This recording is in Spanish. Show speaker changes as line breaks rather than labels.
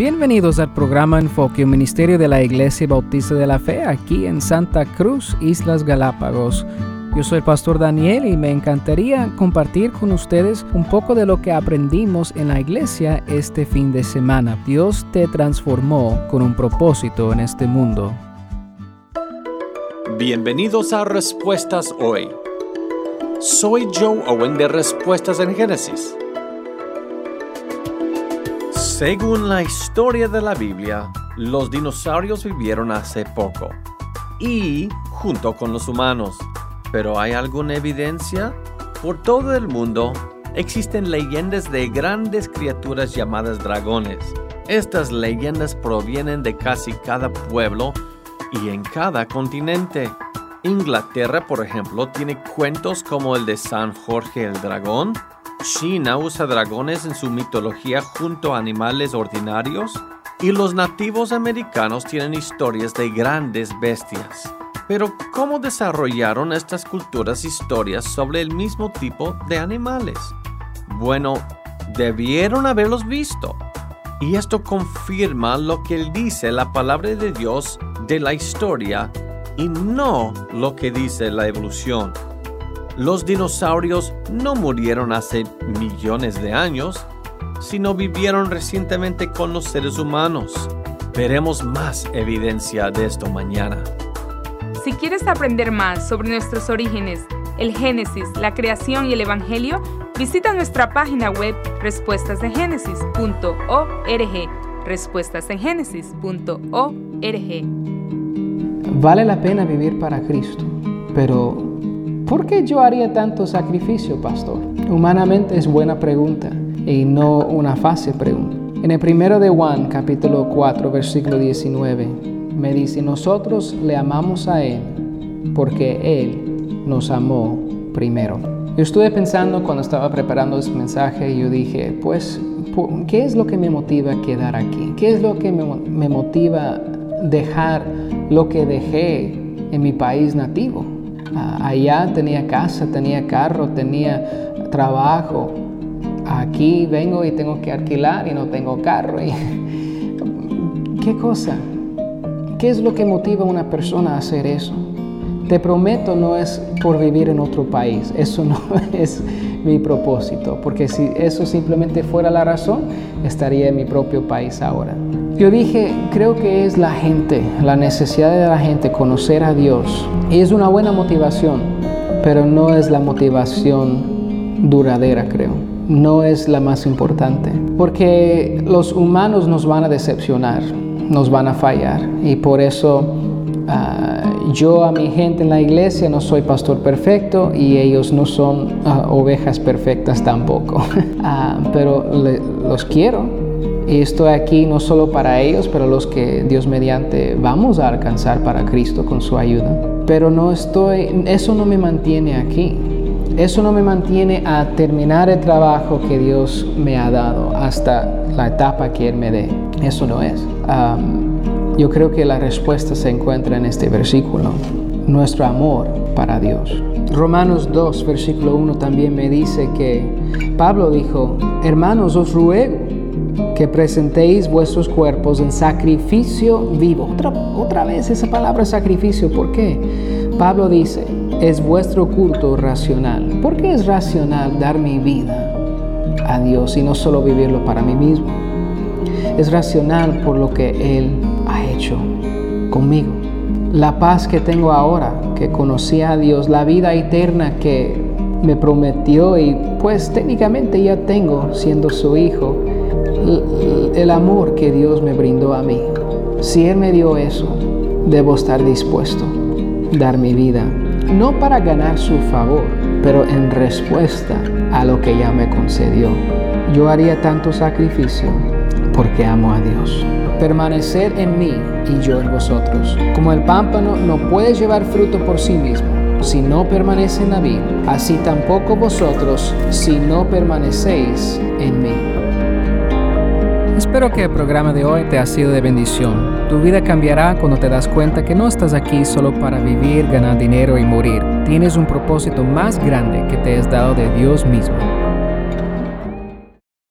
Bienvenidos al programa Enfoque, un ministerio de la Iglesia Bautista de la Fe aquí en Santa Cruz, Islas Galápagos. Yo soy el pastor Daniel y me encantaría compartir con ustedes un poco de lo que aprendimos en la iglesia este fin de semana. Dios te transformó con un propósito en este mundo.
Bienvenidos a Respuestas Hoy. Soy Joe Owen de Respuestas en Génesis. Según la historia de la Biblia, los dinosaurios vivieron hace poco y junto con los humanos. Pero ¿hay alguna evidencia? Por todo el mundo existen leyendas de grandes criaturas llamadas dragones. Estas leyendas provienen de casi cada pueblo y en cada continente. Inglaterra, por ejemplo, tiene cuentos como el de San Jorge el Dragón. China usa dragones en su mitología junto a animales ordinarios. Y los nativos americanos tienen historias de grandes bestias. Pero ¿cómo desarrollaron estas culturas historias sobre el mismo tipo de animales? Bueno, debieron haberlos visto. Y esto confirma lo que dice la palabra de Dios de la historia y no lo que dice la evolución. Los dinosaurios no murieron hace millones de años, sino vivieron recientemente con los seres humanos. Veremos más evidencia de esto mañana.
Si quieres aprender más sobre nuestros orígenes, el Génesis, la creación y el Evangelio, visita nuestra página web respuestasengenesis.org. Respuestasengenesis.org.
Vale la pena vivir para Cristo, pero ¿por qué yo haría tanto sacrificio, pastor? Humanamente es buena pregunta y no una fácil pregunta. En el primero de Juan, capítulo 4, versículo 19, me dice, nosotros le amamos a Él porque Él nos amó primero. Yo estuve pensando cuando estaba preparando este mensaje y yo dije, pues, ¿qué es lo que me motiva a quedar aquí? ¿Qué es lo que me, me motiva dejar lo que dejé en mi país nativo. Allá tenía casa, tenía carro, tenía trabajo. Aquí vengo y tengo que alquilar y no tengo carro. ¿Qué cosa? ¿Qué es lo que motiva a una persona a hacer eso? Te prometo no es por vivir en otro país, eso no es mi propósito, porque si eso simplemente fuera la razón, estaría en mi propio país ahora. Yo dije, creo que es la gente, la necesidad de la gente conocer a Dios. Y es una buena motivación, pero no es la motivación duradera, creo. No es la más importante. Porque los humanos nos van a decepcionar, nos van a fallar. Y por eso ah, yo a mi gente en la iglesia no soy pastor perfecto y ellos no son ah, ovejas perfectas tampoco. Ah, pero los quiero y estoy aquí no solo para ellos, pero los que Dios mediante vamos a alcanzar para Cristo con su ayuda. Pero no estoy, eso no me mantiene aquí. Eso no me mantiene a terminar el trabajo que Dios me ha dado hasta la etapa que Él me dé. Eso no es. yo creo que la respuesta se encuentra en este versículo. Nuestro amor para Dios. Romanos 2, versículo 1 también me dice que Pablo dijo, hermanos, os ruego que presentéis vuestros cuerpos en sacrificio vivo. Otra, otra vez esa palabra sacrificio, ¿por qué? Pablo dice, es vuestro culto racional. ¿Por qué es racional dar mi vida a Dios y no solo vivirlo para mí mismo? Es racional por lo que Él ha hecho conmigo. La paz que tengo ahora, que conocí a Dios, la vida eterna que me prometió y pues técnicamente ya tengo siendo su hijo el amor que Dios me brindó a mí. Si Él me dio eso, debo estar dispuesto a dar mi vida, no para ganar su favor, pero en respuesta a lo que ya me concedió. Yo haría tanto sacrificio porque amo a Dios. Permanecer en mí y yo en vosotros. Como el pámpano no puede llevar fruto por sí mismo si no permanece en la vida, así tampoco vosotros si no permanecéis en mí. Espero que el programa de hoy te ha sido de bendición. Tu vida cambiará cuando te das cuenta que no estás aquí solo para vivir, ganar dinero y morir. Tienes un propósito más grande que te es dado de Dios mismo.